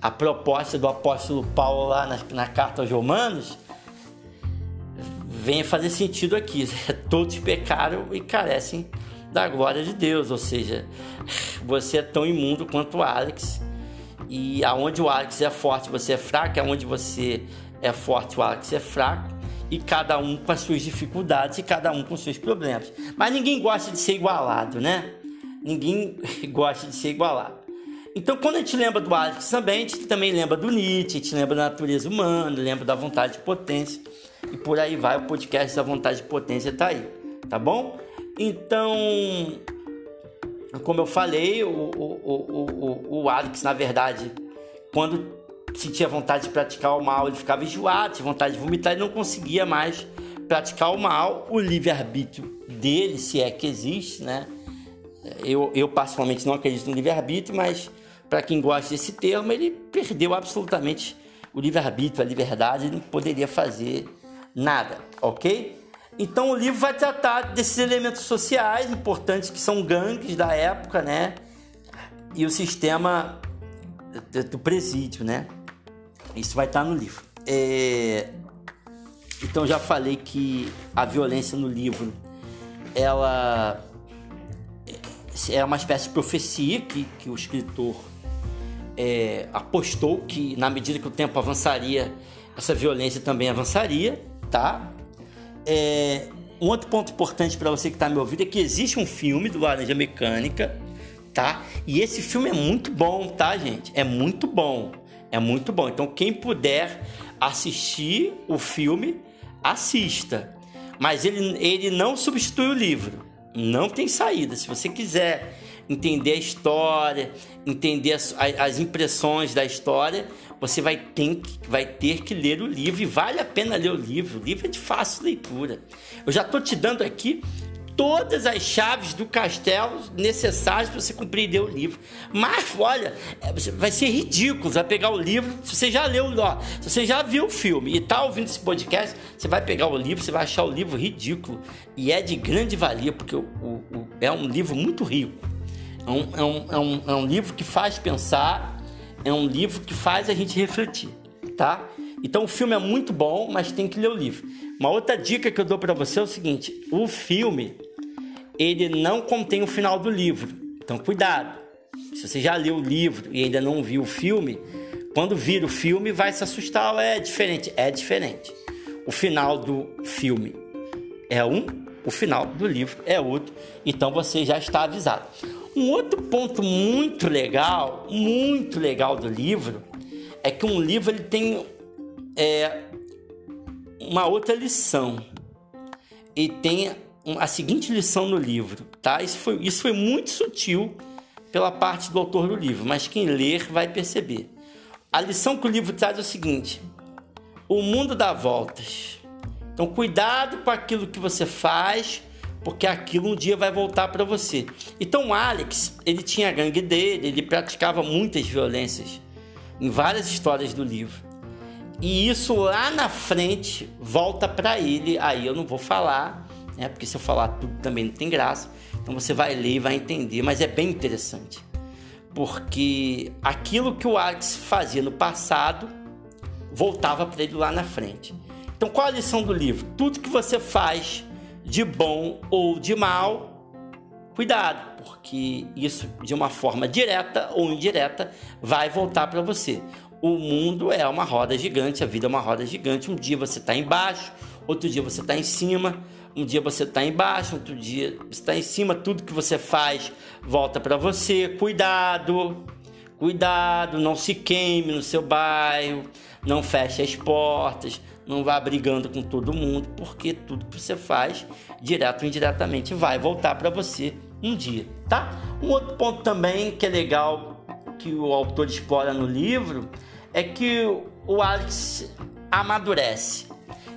a proposta do apóstolo Paulo lá na, na carta aos Romanos venha fazer sentido aqui. Todos pecaram e carecem da glória de Deus, ou seja, você é tão imundo quanto o Alex. E aonde o Alex é forte, você é fraco, aonde você é forte, o Alex é fraco. E cada um com as suas dificuldades e cada um com os seus problemas. Mas ninguém gosta de ser igualado, né? Ninguém gosta de ser igualado. Então, quando a gente lembra do Alex também, a gente também lembra do Nietzsche, a gente lembra da natureza humana, lembra da vontade de potência. E por aí vai, o podcast da vontade de potência tá aí, tá bom? Então, como eu falei, o, o, o, o, Alex, na verdade, quando sentia vontade de praticar o mal, ele ficava enjoado, tinha vontade de vomitar e não conseguia mais praticar o mal. O livre-arbítrio dele, se é que existe, né? Eu, eu particularmente não acredito no livre-arbítrio, mas para quem gosta desse termo, ele perdeu absolutamente o livre-arbítrio, a liberdade, ele não poderia fazer nada, ok? Então o livro vai tratar desses elementos sociais importantes que são gangues da época, né? E o sistema do presídio, né? Isso vai estar no livro. É... Então já falei que a violência no livro ela é uma espécie de profecia que, que o escritor é, apostou que na medida que o tempo avançaria, essa violência também avançaria, tá? É, um outro ponto importante para você que está me ouvindo é que existe um filme do Laranja Mecânica, tá? E esse filme é muito bom, tá, gente? É muito bom, é muito bom. Então quem puder assistir o filme, assista. Mas ele, ele não substitui o livro, não tem saída. Se você quiser entender a história, entender as, as impressões da história, você vai ter, vai ter que ler o livro e vale a pena ler o livro. O livro é de fácil leitura. Eu já estou te dando aqui todas as chaves do castelo necessárias para você compreender o livro. Mas, olha, é, vai ser ridículo. Você vai pegar o livro, se você já leu, ó, se você já viu o filme e está ouvindo esse podcast, você vai pegar o livro, você vai achar o livro ridículo. E é de grande valia, porque o, o, o, é um livro muito rico. É um, é, um, é, um, é um livro que faz pensar, é um livro que faz a gente refletir, tá? Então o filme é muito bom, mas tem que ler o livro. Uma outra dica que eu dou para você é o seguinte: o filme ele não contém o final do livro. Então cuidado. Se você já leu o livro e ainda não viu o filme, quando vir o filme vai se assustar. É diferente, é diferente. O final do filme é um, o final do livro é outro. Então você já está avisado. Um outro ponto muito legal, muito legal do livro, é que um livro ele tem é, uma outra lição. E tem a seguinte lição no livro, tá? Isso foi, isso foi muito sutil pela parte do autor do livro, mas quem ler vai perceber. A lição que o livro traz é o seguinte: o mundo dá voltas. Então, cuidado com aquilo que você faz porque aquilo um dia vai voltar para você. Então, Alex, ele tinha a gangue dele, ele praticava muitas violências em várias histórias do livro. E isso lá na frente volta para ele. Aí eu não vou falar, né? Porque se eu falar tudo também não tem graça. Então você vai ler e vai entender, mas é bem interessante. Porque aquilo que o Alex fazia no passado voltava para ele lá na frente. Então, qual a lição do livro? Tudo que você faz de bom ou de mal, cuidado, porque isso de uma forma direta ou indireta vai voltar para você. o mundo é uma roda gigante, a vida é uma roda gigante. Um dia você está embaixo, outro dia você está em cima, um dia você está embaixo, outro dia você está em cima. Tudo que você faz volta para você. Cuidado, cuidado, não se queime no seu bairro, não feche as portas, não vá brigando com todo mundo, porque tudo que você faz, direto ou indiretamente, vai voltar para você um dia, tá? Um outro ponto também que é legal que o autor explora no livro é que o Alex amadurece.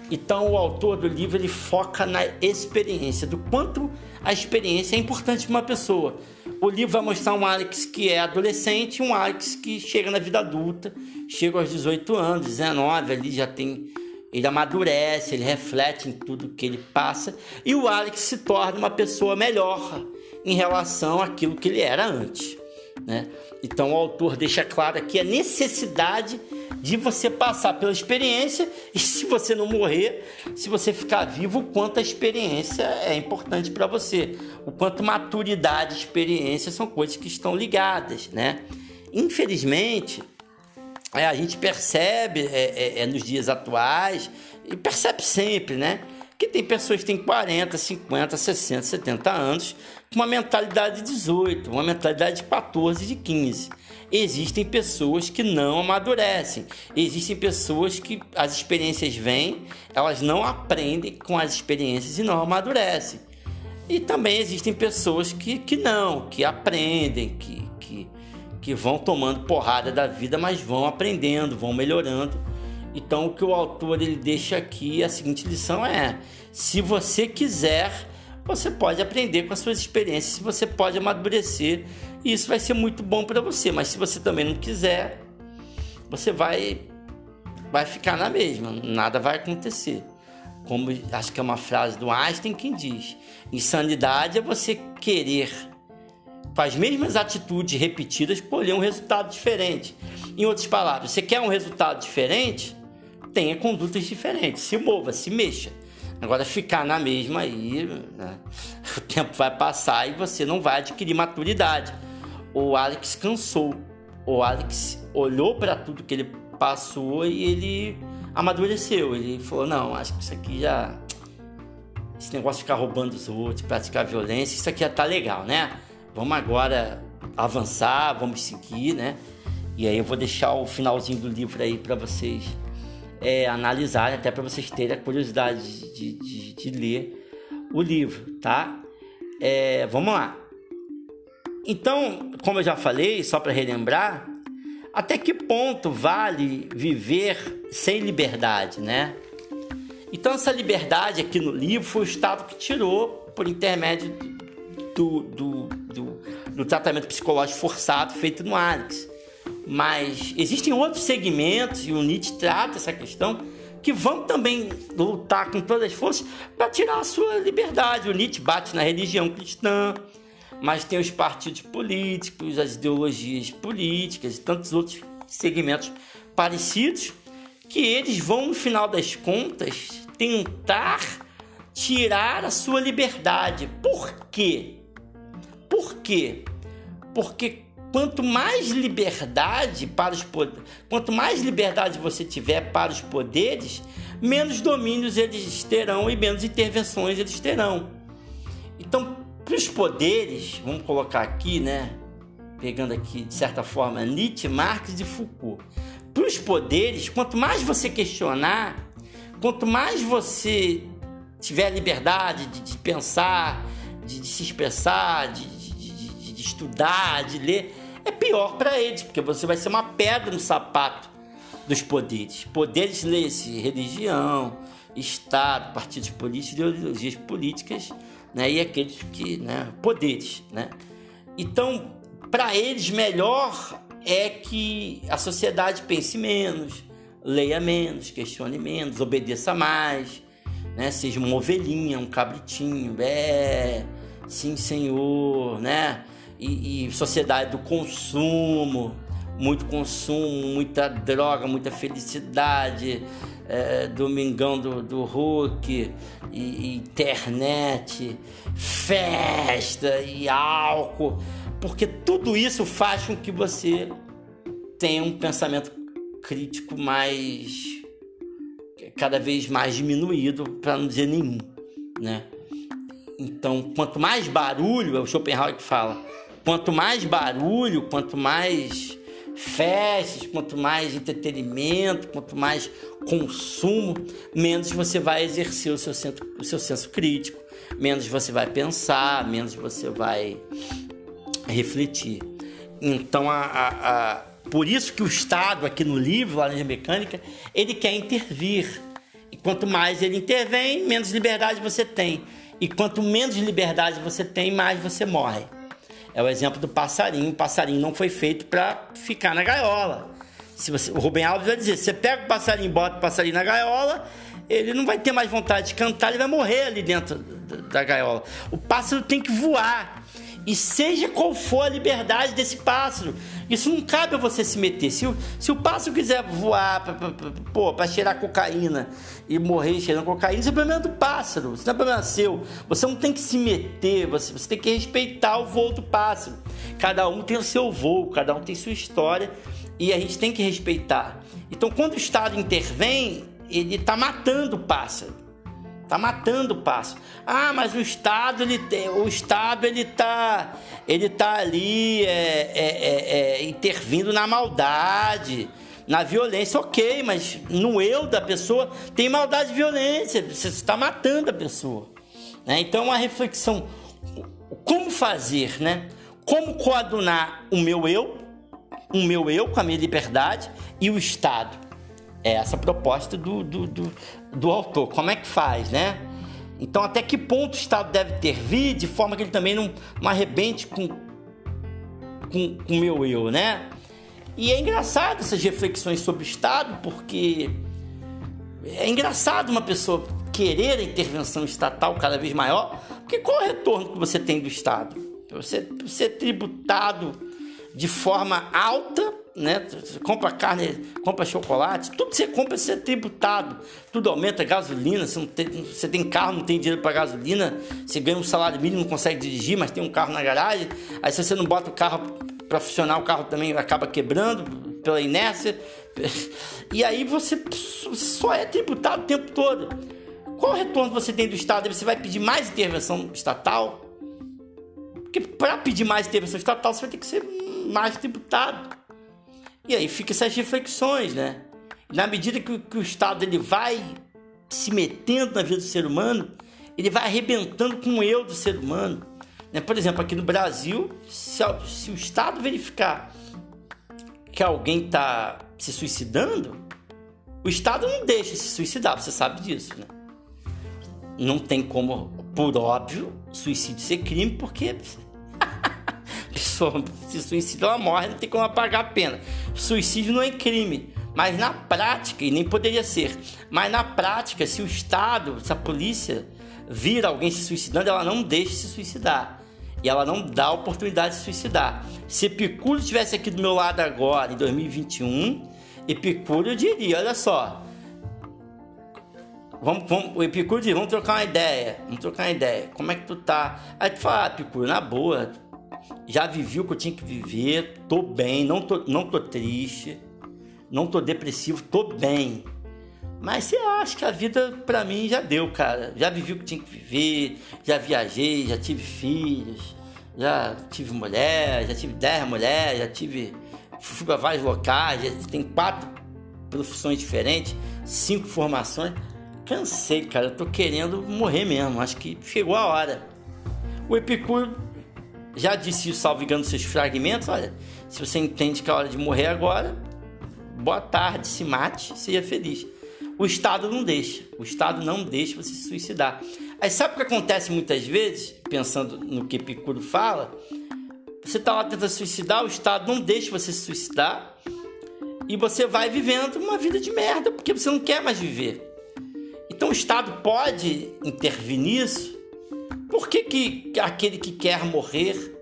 Então o autor do livro ele foca na experiência, do quanto a experiência é importante para uma pessoa. O livro vai mostrar um Alex que é adolescente e um Alex que chega na vida adulta, chega aos 18 anos, 19, ali já tem ele amadurece, ele reflete em tudo que ele passa e o Alex se torna uma pessoa melhor em relação àquilo que ele era antes. Né? Então o autor deixa claro aqui a necessidade de você passar pela experiência e se você não morrer, se você ficar vivo, o quanto a experiência é importante para você, o quanto maturidade e experiência são coisas que estão ligadas, né? Infelizmente, é, a gente percebe é, é, é nos dias atuais e percebe sempre, né? Que tem pessoas que têm 40, 50, 60, 70 anos com uma mentalidade de 18, uma mentalidade de 14, de 15. Existem pessoas que não amadurecem. Existem pessoas que as experiências vêm, elas não aprendem com as experiências e não amadurecem. E também existem pessoas que, que não, que aprendem, que, que, que vão tomando porrada da vida, mas vão aprendendo, vão melhorando. Então o que o autor ele deixa aqui, a seguinte lição é: se você quiser você pode aprender com as suas experiências, você pode amadurecer e isso vai ser muito bom para você. Mas se você também não quiser, você vai vai ficar na mesma, nada vai acontecer. Como acho que é uma frase do Einstein que diz: insanidade é você querer com as mesmas atitudes repetidas colher um resultado diferente. Em outras palavras, você quer um resultado diferente? Tenha condutas diferentes, se mova, se mexa. Agora, ficar na mesma aí, né? o tempo vai passar e você não vai adquirir maturidade. O Alex cansou. O Alex olhou para tudo que ele passou e ele amadureceu. Ele falou: Não, acho que isso aqui já. Esse negócio de ficar roubando os outros, praticar violência, isso aqui já tá legal, né? Vamos agora avançar, vamos seguir, né? E aí eu vou deixar o finalzinho do livro aí para vocês é, analisar, até para vocês terem a curiosidade de, de, de, ler o livro, tá? É, vamos lá. Então, como eu já falei, só para relembrar, até que ponto vale viver sem liberdade, né? Então, essa liberdade aqui no livro foi o Estado que tirou por intermédio do, do, do, tratamento psicológico forçado feito no Alex. Mas existem outros segmentos, e o Nietzsche trata essa questão, que vão também lutar com todas as forças para tirar a sua liberdade. O Nietzsche bate na religião cristã, mas tem os partidos políticos, as ideologias políticas e tantos outros segmentos parecidos que eles vão, no final das contas, tentar tirar a sua liberdade. Por quê? Por quê? Porque quanto mais liberdade para os quanto mais liberdade você tiver para os poderes, menos domínios eles terão e menos intervenções eles terão. Então, para os poderes, vamos colocar aqui, né? Pegando aqui de certa forma Nietzsche, Marx e Foucault. Para os poderes, quanto mais você questionar, quanto mais você tiver liberdade de, de pensar, de, de, se expressar, de, de estudar, de ler, é pior para eles, porque você vai ser uma pedra no sapato dos poderes. Poderes lê-se religião, Estado, partidos políticos, ideologias políticas, né? E aqueles que, né? Poderes, né? Então, para eles, melhor é que a sociedade pense menos, leia menos, questione menos, obedeça mais, né? Seja uma ovelhinha, um cabritinho, é, sim, senhor, né? E, e sociedade do consumo, muito consumo, muita droga, muita felicidade, é, domingão do, do Hulk, e, e internet, festa e álcool, porque tudo isso faz com que você tenha um pensamento crítico mais cada vez mais diminuído, para não dizer nenhum, né? Então, quanto mais barulho, é o Schopenhauer que fala, quanto mais barulho, quanto mais festas, quanto mais entretenimento, quanto mais consumo, menos você vai exercer o seu, senso, o seu senso crítico, menos você vai pensar, menos você vai refletir. Então, a, a, a, por isso que o Estado, aqui no livro, Laranja Mecânica, ele quer intervir. E quanto mais ele intervém, menos liberdade você tem. E quanto menos liberdade você tem, mais você morre. É o exemplo do passarinho. O passarinho não foi feito para ficar na gaiola. Se você, o Rubem Alves vai dizer: você pega o passarinho, bota o passarinho na gaiola, ele não vai ter mais vontade de cantar, ele vai morrer ali dentro da gaiola. O pássaro tem que voar. E seja qual for a liberdade desse pássaro, isso não cabe a você se meter. Se o, se o pássaro quiser voar para cheirar cocaína e morrer cheirando cocaína, isso é problema do pássaro, isso não é problema seu. Você não tem que se meter, você, você tem que respeitar o voo do pássaro. Cada um tem o seu voo, cada um tem sua história e a gente tem que respeitar. Então, quando o Estado intervém, ele está matando o pássaro. Tá matando o pássaro. Ah, mas o Estado, ele, o Estado, ele tá, ele tá ali é, é, é, é, intervindo na maldade, na violência. Ok, mas no eu da pessoa tem maldade e violência. Você está matando a pessoa. Né? Então, uma reflexão. Como fazer, né? Como coadunar o meu eu, o meu eu com a minha liberdade e o Estado. É essa proposta do, do, do do autor. Como é que faz, né? Então, até que ponto o Estado deve intervir de forma que ele também não, não arrebente com o meu eu, né? E é engraçado essas reflexões sobre o Estado, porque é engraçado uma pessoa querer a intervenção estatal cada vez maior, porque qual é o retorno que você tem do Estado? Você ser tributado de forma alta né? Você compra carne, compra chocolate, tudo que você compra você é tributado, tudo aumenta, gasolina, você, não tem, você tem carro, não tem dinheiro para gasolina, você ganha um salário mínimo, não consegue dirigir, mas tem um carro na garagem, aí se você não bota o carro para funcionar, o carro também acaba quebrando pela inércia, e aí você só é tributado o tempo todo. Qual retorno você tem do Estado? Você vai pedir mais intervenção estatal? Porque para pedir mais intervenção estatal, você vai ter que ser mais tributado. E aí fica essas reflexões, né? Na medida que, que o Estado ele vai se metendo na vida do ser humano, ele vai arrebentando com o eu do ser humano. Né? Por exemplo, aqui no Brasil, se, se o Estado verificar que alguém está se suicidando, o Estado não deixa se suicidar, você sabe disso, né? Não tem como, por óbvio, suicídio ser crime, porque pessoa se suicida, ela morre, não tem como apagar a pena. Suicídio não é crime. Mas na prática, e nem poderia ser, mas na prática, se o Estado, se a polícia vira alguém se suicidando, ela não deixa se suicidar. E ela não dá oportunidade de se suicidar. Se Epicúrio estivesse aqui do meu lado agora, em 2021, Epicúrio diria: olha só, Vamos, vamos, o Epicúrio diz, vamos trocar uma ideia. Vamos trocar uma ideia. Como é que tu tá? Aí tu fala, ah, na boa, já vivi o que eu tinha que viver, tô bem, não tô, não tô triste, não tô depressivo, tô bem. Mas você acha que a vida para mim já deu, cara. Já vivi o que tinha que viver, já viajei, já tive filhos, já tive mulher, já tive dez mulheres, já tive. Fui para vários locais, já tem quatro profissões diferentes, cinco formações. Cansei, cara. Tô querendo morrer mesmo. Acho que chegou a hora. O Epicuro já disse isso, salvo engano, seus fragmentos. Olha, se você entende que é hora de morrer agora, boa tarde, se mate, seja feliz. O Estado não deixa. O Estado não deixa você se suicidar. Aí sabe o que acontece muitas vezes, pensando no que Epicuro fala? Você está lá tentando suicidar, o Estado não deixa você se suicidar e você vai vivendo uma vida de merda porque você não quer mais viver. Então o Estado pode intervir nisso por que, que aquele que quer morrer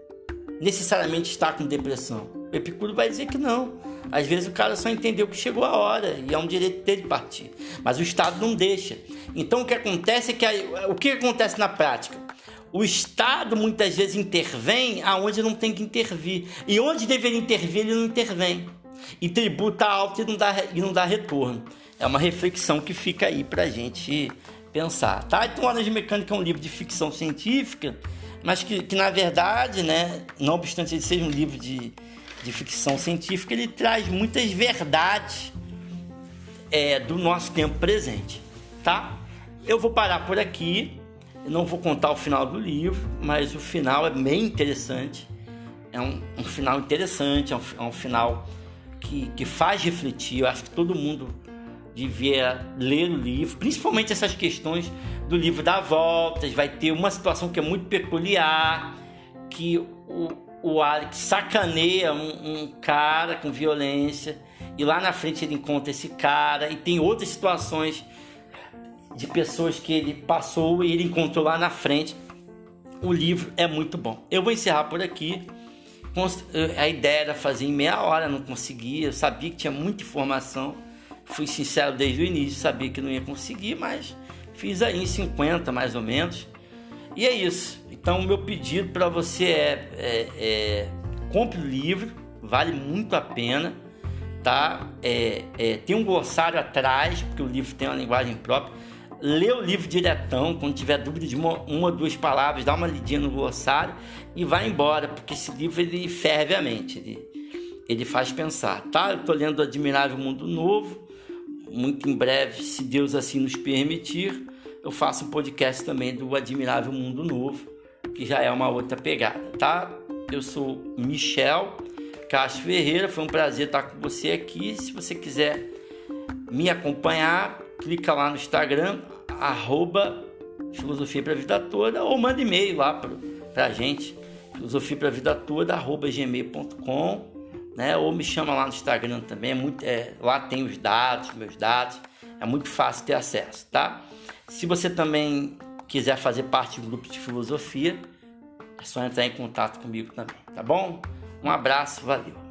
necessariamente está com depressão? O Epicuro vai dizer que não. Às vezes o cara só entendeu que chegou a hora e é um direito dele partir. Mas o Estado não deixa. Então o que acontece é que o que acontece na prática? O Estado muitas vezes intervém aonde não tem que intervir. E onde deveria intervir, ele não intervém. e tributa alto e não dá, e não dá retorno. É uma reflexão que fica aí para a gente pensar, tá? Então, Horas de Mecânica é um livro de ficção científica, mas que, que na verdade, né, não obstante ele seja um livro de, de ficção científica, ele traz muitas verdades é, do nosso tempo presente, tá? Eu vou parar por aqui, não vou contar o final do livro, mas o final é bem interessante. É um, um final interessante, é um, é um final que, que faz refletir. Eu acho que todo mundo devia ler o livro, principalmente essas questões do livro da voltas. Vai ter uma situação que é muito peculiar, que o, o Alex sacaneia um, um cara com violência e lá na frente ele encontra esse cara e tem outras situações de pessoas que ele passou e ele encontrou lá na frente. O livro é muito bom. Eu vou encerrar por aqui. A ideia era fazer em meia hora, não conseguia. Eu sabia que tinha muita informação. Fui sincero desde o início, sabia que não ia conseguir, mas fiz aí em 50 mais ou menos. E é isso. Então, o meu pedido para você é, é, é, compre o livro, vale muito a pena, tá? É, é, tem um glossário atrás, porque o livro tem uma linguagem própria. Lê o livro diretão, quando tiver dúvida de uma, uma ou duas palavras, dá uma lidinha no glossário e vai embora, porque esse livro ele ferve a mente, ele, ele faz pensar, tá? Eu tô lendo Admirável Mundo Novo, muito em breve, se Deus assim nos permitir, eu faço um podcast também do Admirável Mundo Novo, que já é uma outra pegada, tá? Eu sou Michel Castro Ferreira, foi um prazer estar com você aqui. Se você quiser me acompanhar, clica lá no Instagram, arroba Filosofia para a Vida Toda, ou manda e-mail lá para a gente, filosofia para a vida toda, arroba gmail.com, né? Ou me chama lá no Instagram também, é muito, é, lá tem os dados, meus dados, é muito fácil ter acesso, tá? Se você também quiser fazer parte do grupo de filosofia, é só entrar em contato comigo também, tá bom? Um abraço, valeu!